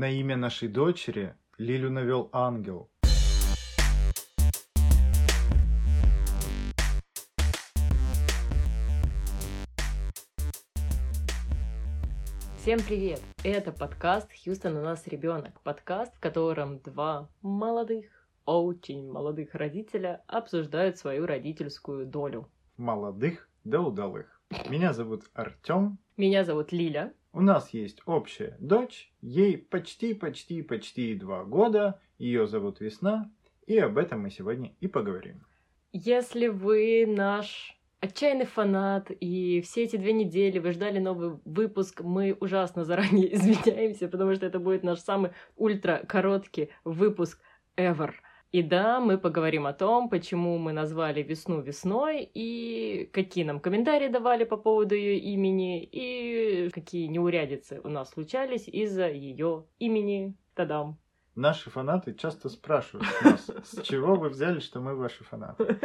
На имя нашей дочери Лилю навел ангел. Всем привет! Это подкаст «Хьюстон, у нас ребенок». Подкаст, в котором два молодых, очень молодых родителя обсуждают свою родительскую долю. Молодых да удалых. Меня зовут Артем. Меня зовут Лиля. У нас есть общая дочь, ей почти-почти-почти два года, ее зовут Весна, и об этом мы сегодня и поговорим. Если вы наш отчаянный фанат, и все эти две недели вы ждали новый выпуск, мы ужасно заранее извиняемся, потому что это будет наш самый ультра короткий выпуск ever. И да, мы поговорим о том, почему мы назвали весну весной, и какие нам комментарии давали по поводу ее имени, и какие неурядицы у нас случались из-за ее имени. Тадам! Наши фанаты часто спрашивают нас, с чего вы взяли, что мы ваши фанаты?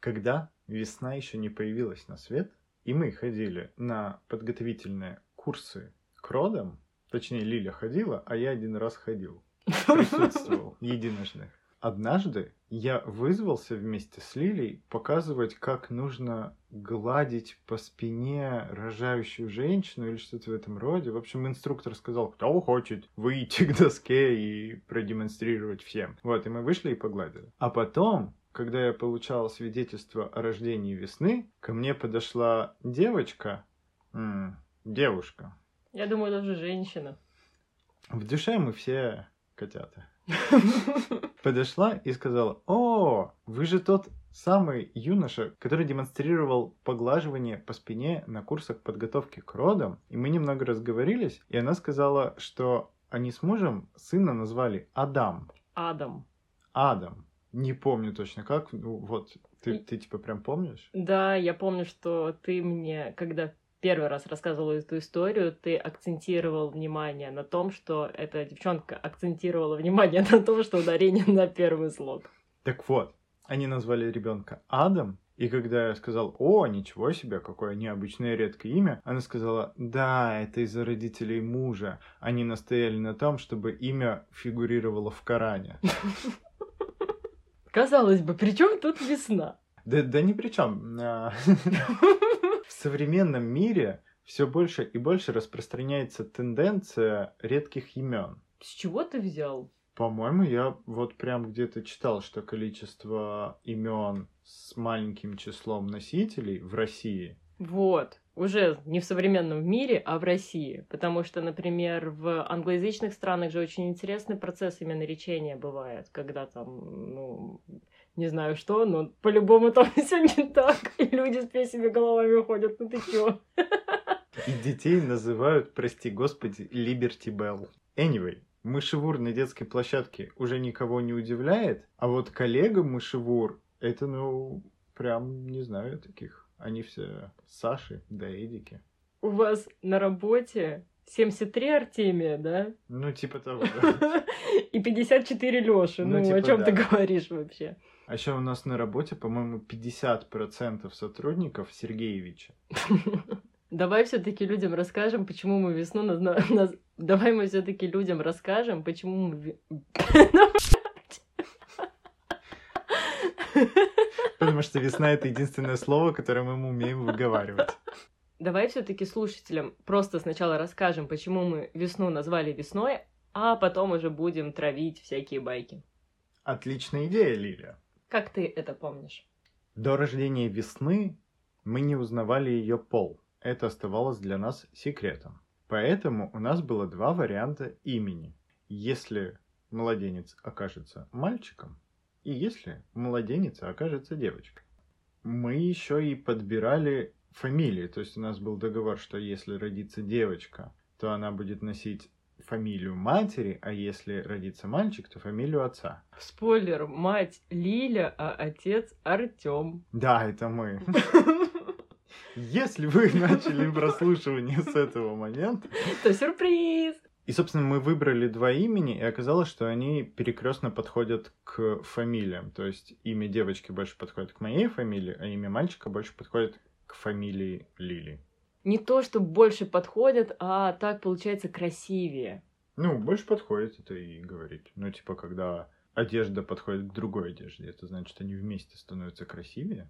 Когда весна еще не появилась на свет, и мы ходили на подготовительные курсы к родам, точнее Лиля ходила, а я один раз ходил, присутствовал единожды. Однажды я вызвался вместе с Лилей показывать, как нужно гладить по спине рожающую женщину или что-то в этом роде. В общем, инструктор сказал, кто хочет выйти к доске и продемонстрировать всем. Вот, и мы вышли и погладили. А потом когда я получал свидетельство о рождении весны, ко мне подошла девочка, девушка. Я думаю, даже женщина. В душе мы все котята. Подошла и сказала, о, вы же тот самый юноша, который демонстрировал поглаживание по спине на курсах подготовки к родам. И мы немного разговорились, и она сказала, что они с мужем сына назвали Адам. Адам. Адам. Не помню точно как. Ну, вот, ты, ты типа прям помнишь? Да, я помню, что ты мне, когда первый раз рассказывала эту историю, ты акцентировал внимание на том, что эта девчонка акцентировала внимание на том, что ударение на первый слог. Так вот, они назвали ребенка Адам, и когда я сказал, о, ничего себе, какое необычное редкое имя, она сказала, да, это из-за родителей мужа. Они настояли на том, чтобы имя фигурировало в Коране. Казалось бы, при чем тут весна? Да, да ни при чем. В современном мире все больше и больше распространяется тенденция редких имен. С чего ты взял? По-моему, я вот прям где-то читал, что количество имен с маленьким числом носителей в России. Вот уже не в современном мире, а в России. Потому что, например, в англоязычных странах же очень интересный процесс именно речения бывает, когда там, ну, не знаю что, но по-любому там все не так, и люди с песями головами ходят, ну ты чё? И детей называют, прости господи, Liberty Bell. Anyway, мышевур на детской площадке уже никого не удивляет, а вот коллега мышевур, это, ну, прям не знаю таких. Они все Саши да Эдики. У вас на работе 73 Артемия, да? Ну, типа того, да. И 54 Лёши. Ну, ну типа, о чем да. ты говоришь вообще? А еще у нас на работе, по-моему, 50% сотрудников Сергеевича. Давай все-таки людям расскажем, почему мы весну. Наз... Давай мы все-таки людям расскажем, почему мы... Потому что весна это единственное слово, которое мы умеем выговаривать. Давай все-таки слушателям просто сначала расскажем, почему мы весну назвали весной, а потом уже будем травить всякие байки. Отличная идея, Лилия. Как ты это помнишь? До рождения весны мы не узнавали ее пол. Это оставалось для нас секретом. Поэтому у нас было два варианта имени. Если младенец окажется мальчиком, и если младенец окажется девочкой. Мы еще и подбирали фамилии, то есть у нас был договор, что если родится девочка, то она будет носить фамилию матери, а если родится мальчик, то фамилию отца. Спойлер, мать Лиля, а отец Артем. Да, это мы. Если вы начали прослушивание с этого момента, то сюрприз! И, собственно, мы выбрали два имени, и оказалось, что они перекрестно подходят к фамилиям. То есть имя девочки больше подходит к моей фамилии, а имя мальчика больше подходит к фамилии Лили. Не то, что больше подходят, а так получается красивее. Ну, больше подходит это и говорить. Ну, типа, когда одежда подходит к другой одежде, это значит, они вместе становятся красивее.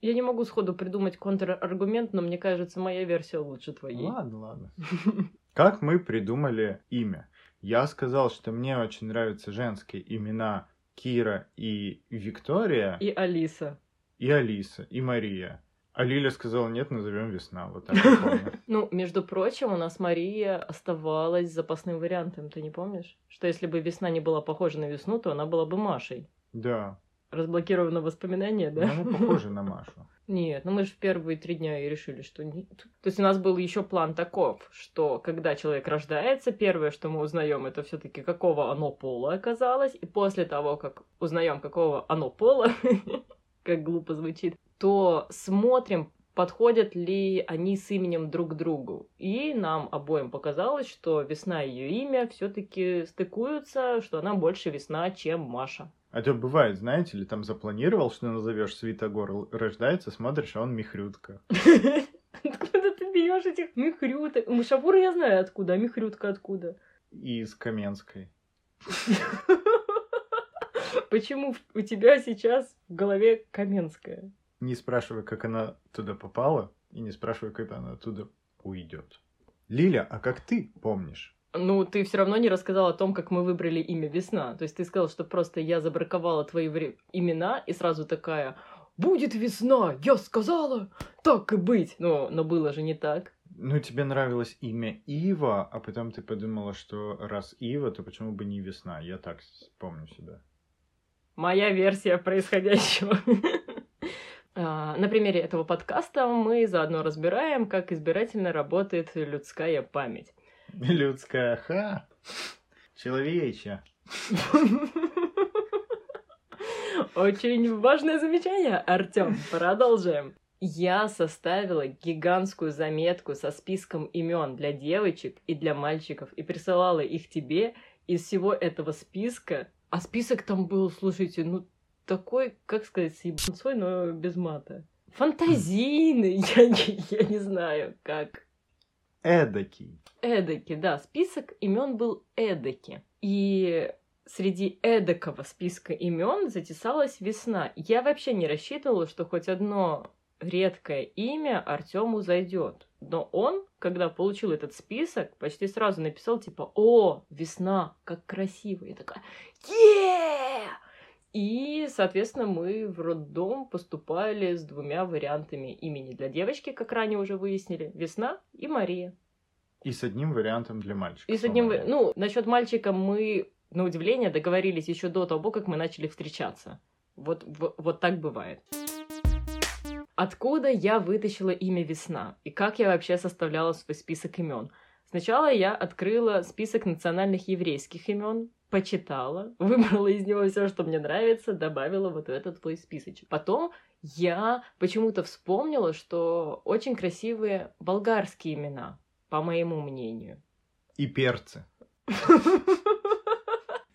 Я не могу сходу придумать контраргумент, но мне кажется, моя версия лучше твоей. Ладно, ладно. Как мы придумали имя? Я сказал, что мне очень нравятся женские имена Кира и Виктория. И Алиса. И Алиса, и Мария. А Лиля сказала, нет, назовем весна. Вот так. Ну, между прочим, у нас Мария оставалась запасным вариантом, ты не помнишь? Что если бы весна не была похожа на весну, то она была бы Машей. Да. Разблокировано воспоминание, да? Ну, она похожа на Машу. Нет, ну мы же в первые три дня и решили, что нет. То есть у нас был еще план таков, что когда человек рождается, первое, что мы узнаем, это все-таки какого оно пола оказалось, и после того, как узнаем, какого оно пола, как глупо звучит, то смотрим, подходят ли они с именем друг к другу. И нам обоим показалось, что весна и ее имя все-таки стыкуются, что она больше весна, чем Маша. А то бывает, знаете, ли там запланировал, что назовешь Свитогор, рождается, смотришь, а он Михрютка. Откуда ты бьешь этих Михрюток? Мышавура я знаю откуда, а Михрютка откуда? Из Каменской. Почему у тебя сейчас в голове Каменская? Не спрашивай, как она туда попала, и не спрашивай, когда она оттуда уйдет. Лиля, а как ты помнишь? Ну, ты все равно не рассказал о том, как мы выбрали имя Весна. То есть ты сказал, что просто я забраковала твои вре- имена и сразу такая «Будет весна, я сказала, так и быть». Но, но было же не так. Ну, тебе нравилось имя Ива, а потом ты подумала, что раз Ива, то почему бы не весна? Я так помню себя. Моя версия происходящего. А, на примере этого подкаста мы заодно разбираем, как избирательно работает людская память. Людская, ха! Человечья. Очень важное замечание, Артем. Продолжаем. Я составила гигантскую заметку со списком имен для девочек и для мальчиков и присылала их тебе из всего этого списка. А список там был, слушайте, ну такой, как сказать, с но без мата. Фантазийный, я не, я не знаю, как. Эдакий. Эдаки, да, список имен был эдаки. И среди эдакого списка имен затесалась весна. Я вообще не рассчитывала, что хоть одно редкое имя Артему зайдет. Но он, когда получил этот список, почти сразу написал типа «О, весна, как красиво!» Я такая «Е!» И, соответственно, мы в роддом поступали с двумя вариантами имени для девочки, как ранее уже выяснили, Весна и Мария. И с одним вариантом для мальчика. И с одним, ну, насчет мальчика мы, на удивление, договорились еще до того, как мы начали встречаться. Вот, вот, вот так бывает. Откуда я вытащила имя Весна? И как я вообще составляла свой список имен? Сначала я открыла список национальных еврейских имен, почитала, выбрала из него все, что мне нравится, добавила вот в этот твой списочек. Потом я почему-то вспомнила, что очень красивые болгарские имена, по моему мнению. И перцы.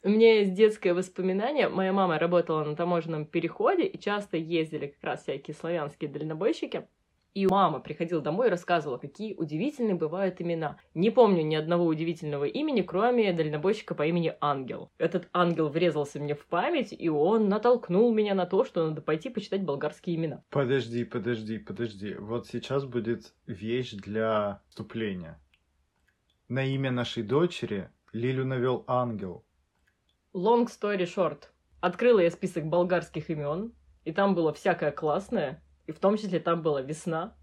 У меня есть детское воспоминание. Моя мама работала на таможенном переходе, и часто ездили как раз всякие славянские дальнобойщики. И мама приходила домой и рассказывала, какие удивительные бывают имена. Не помню ни одного удивительного имени, кроме дальнобойщика по имени Ангел. Этот ангел врезался мне в память, и он натолкнул меня на то, что надо пойти почитать болгарские имена. Подожди, подожди, подожди. Вот сейчас будет вещь для вступления. На имя нашей дочери Лилю навел ангел. Long story short. Открыла я список болгарских имен, и там было всякое классное, и в том числе там была весна.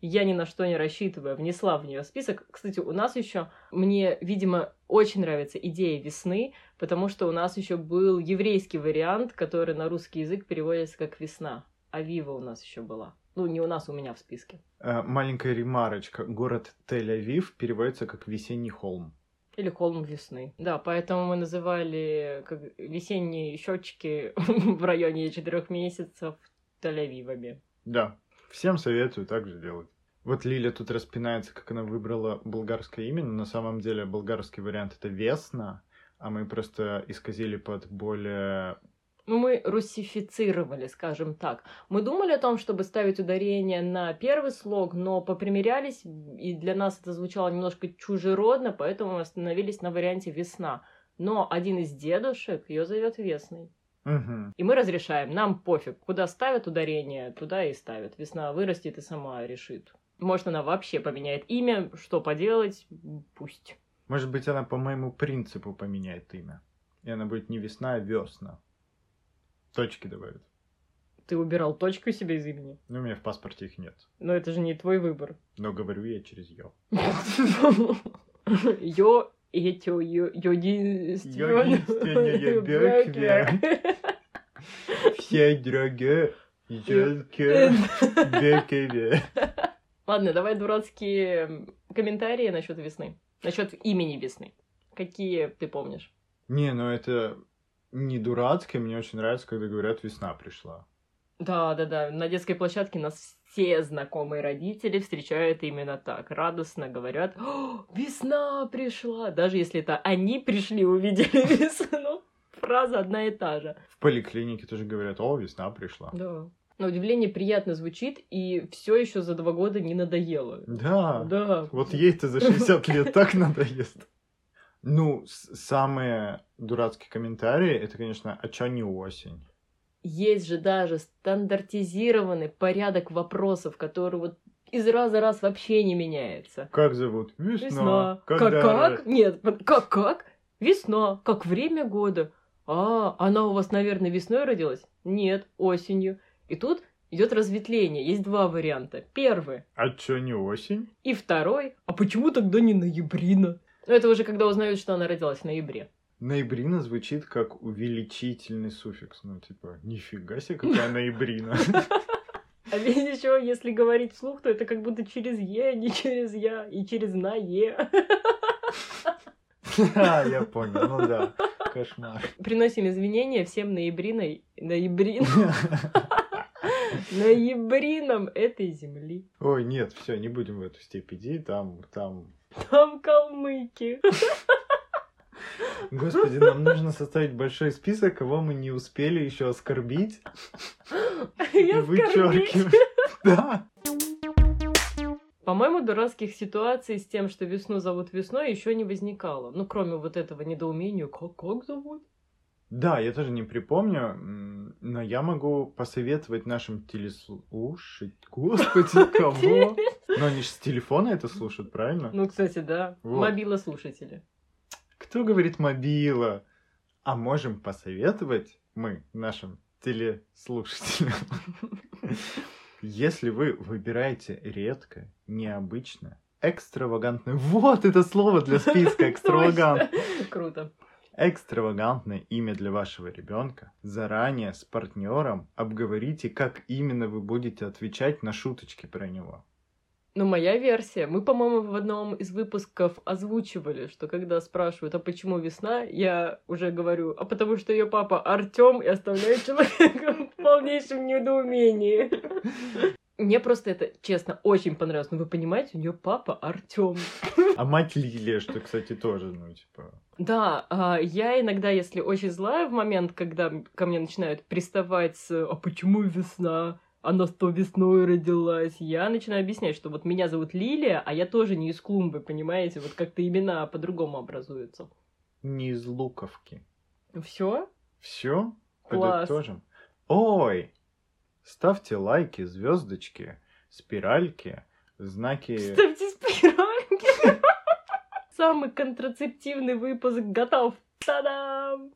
Я ни на что не рассчитывая, внесла в нее список. Кстати, у нас еще, мне, видимо, очень нравится идея весны, потому что у нас еще был еврейский вариант, который на русский язык переводится как весна. А Вива у нас еще была. Ну, не у нас, у меня в списке. Э, маленькая ремарочка. Город Тель-Авив переводится как весенний холм. Или холм весны. Да, поэтому мы называли как весенние счетчики в районе четырех месяцев Тель-Авивами. Да, всем советую так же делать. Вот Лиля тут распинается, как она выбрала болгарское имя, но на самом деле болгарский вариант это Весна, а мы просто исказили под более Ну, мы русифицировали, скажем так. Мы думали о том, чтобы ставить ударение на первый слог, но попримерялись, и для нас это звучало немножко чужеродно, поэтому мы остановились на варианте «весна». Но один из дедушек ее зовет Весной. Мгм. И мы разрешаем, нам пофиг, куда ставят ударение, туда и ставят. Весна вырастет и сама решит. Может, она вообще поменяет имя, что поделать, пусть. Может быть, она по моему принципу поменяет имя. И она будет не весна, а весна. Точки добавит. Ты убирал точку себе из имени. Но у меня в паспорте их нет. Но это же не твой выбор. Но говорю я через ё. Йо, этё, йо, единственное. Единственное бёкве. Все дорогие елки бекеве. Ладно, давай дурацкие комментарии насчет весны. Насчет имени весны. Какие ты помнишь? Не, ну это не дурацкое, мне очень нравится, когда говорят «весна пришла». Да, да, да. На детской площадке нас все знакомые родители встречают именно так. Радостно говорят, «О, весна пришла. Даже если это они пришли, увидели весну. Фраза одна и та же. В поликлинике тоже говорят «О, весна пришла». Да. На удивление приятно звучит, и все еще за два года не надоело. Да. Да. Вот ей-то за 60 лет так надоест. Ну, самые дурацкие комментарии, это, конечно, а чё не осень? Есть же даже стандартизированный порядок вопросов, который вот из раза в раз вообще не меняется. Как зовут? Весна. Весна. Как Когда как? Нет, как как? Весна. Как время года. А, она у вас, наверное, весной родилась? Нет, осенью. И тут идет разветвление. Есть два варианта. Первый А чё не осень? и второй. А почему тогда не ноябрина? Ну, это уже когда узнают, что она родилась в ноябре. Ноябрина звучит как увеличительный суффикс. Ну, типа, нифига себе, какая ноябрина. А ведь еще, если говорить вслух, то это как будто через Е, а не через Я, и через на Е. А, я понял, ну да, кошмар. Приносим извинения всем ноябриной, ноябрин, ноябринам этой земли. Ой, нет, все, не будем в эту степь идти, там, там... Там калмыки. Господи, нам нужно составить большой список, кого мы не успели еще оскорбить. И вычеркивать. Да. По-моему, дурацких ситуаций с тем, что весну зовут весной, еще не возникало. Ну, кроме вот этого недоумения, как, как зовут? Да, я тоже не припомню, но я могу посоветовать нашим телеслушать... Господи, кого? Но они же с телефона это слушают, правильно? Ну, кстати, да. Вот. Мобила слушатели. Кто говорит мобила? А можем посоветовать мы нашим телеслушателям. Если вы выбираете редкое, необычное, экстравагантное... Вот это слово для списка экстравагант. Круто. Экстравагантное имя для вашего ребенка. Заранее с партнером обговорите, как именно вы будете отвечать на шуточки про него. Ну, моя версия. Мы, по-моему, в одном из выпусков озвучивали, что когда спрашивают, а почему весна, я уже говорю, а потому что ее папа Артем и оставляю человека в полнейшем недоумении. Мне просто это, честно, очень понравилось. Ну, вы понимаете, у нее папа Артем. А мать Лилия, что, кстати, тоже, ну, типа... Да, а, я иногда, если очень злая в момент, когда ко мне начинают приставать с «А почему весна? Она что весной родилась?» Я начинаю объяснять, что вот меня зовут Лилия, а я тоже не из клумбы, понимаете? Вот как-то имена по-другому образуются. Не из луковки. Все? Все? Класс. Подытожим. Ой! Ставьте лайки, звездочки, спиральки, знаки... Ставьте спиральки. Самый контрацептивный выпуск готов. Та-дам!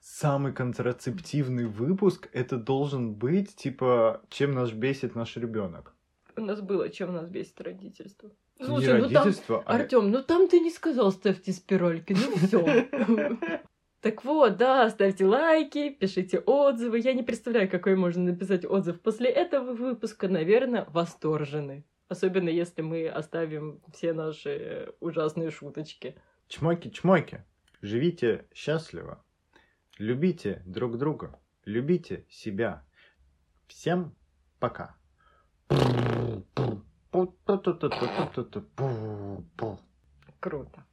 Самый контрацептивный выпуск это должен быть, типа, чем нас бесит наш ребенок. У нас было, чем нас бесит родительство. Не Слушай, ну там а... Артем, ну там ты не сказал ставьте спиральки, ну все. Так вот, да, ставьте лайки, пишите отзывы. Я не представляю, какой можно написать отзыв после этого выпуска. Наверное, восторженный. Особенно если мы оставим все наши ужасные шуточки. Чмоки-чмоки. Живите счастливо. Любите друг друга. Любите себя. Всем пока. Круто.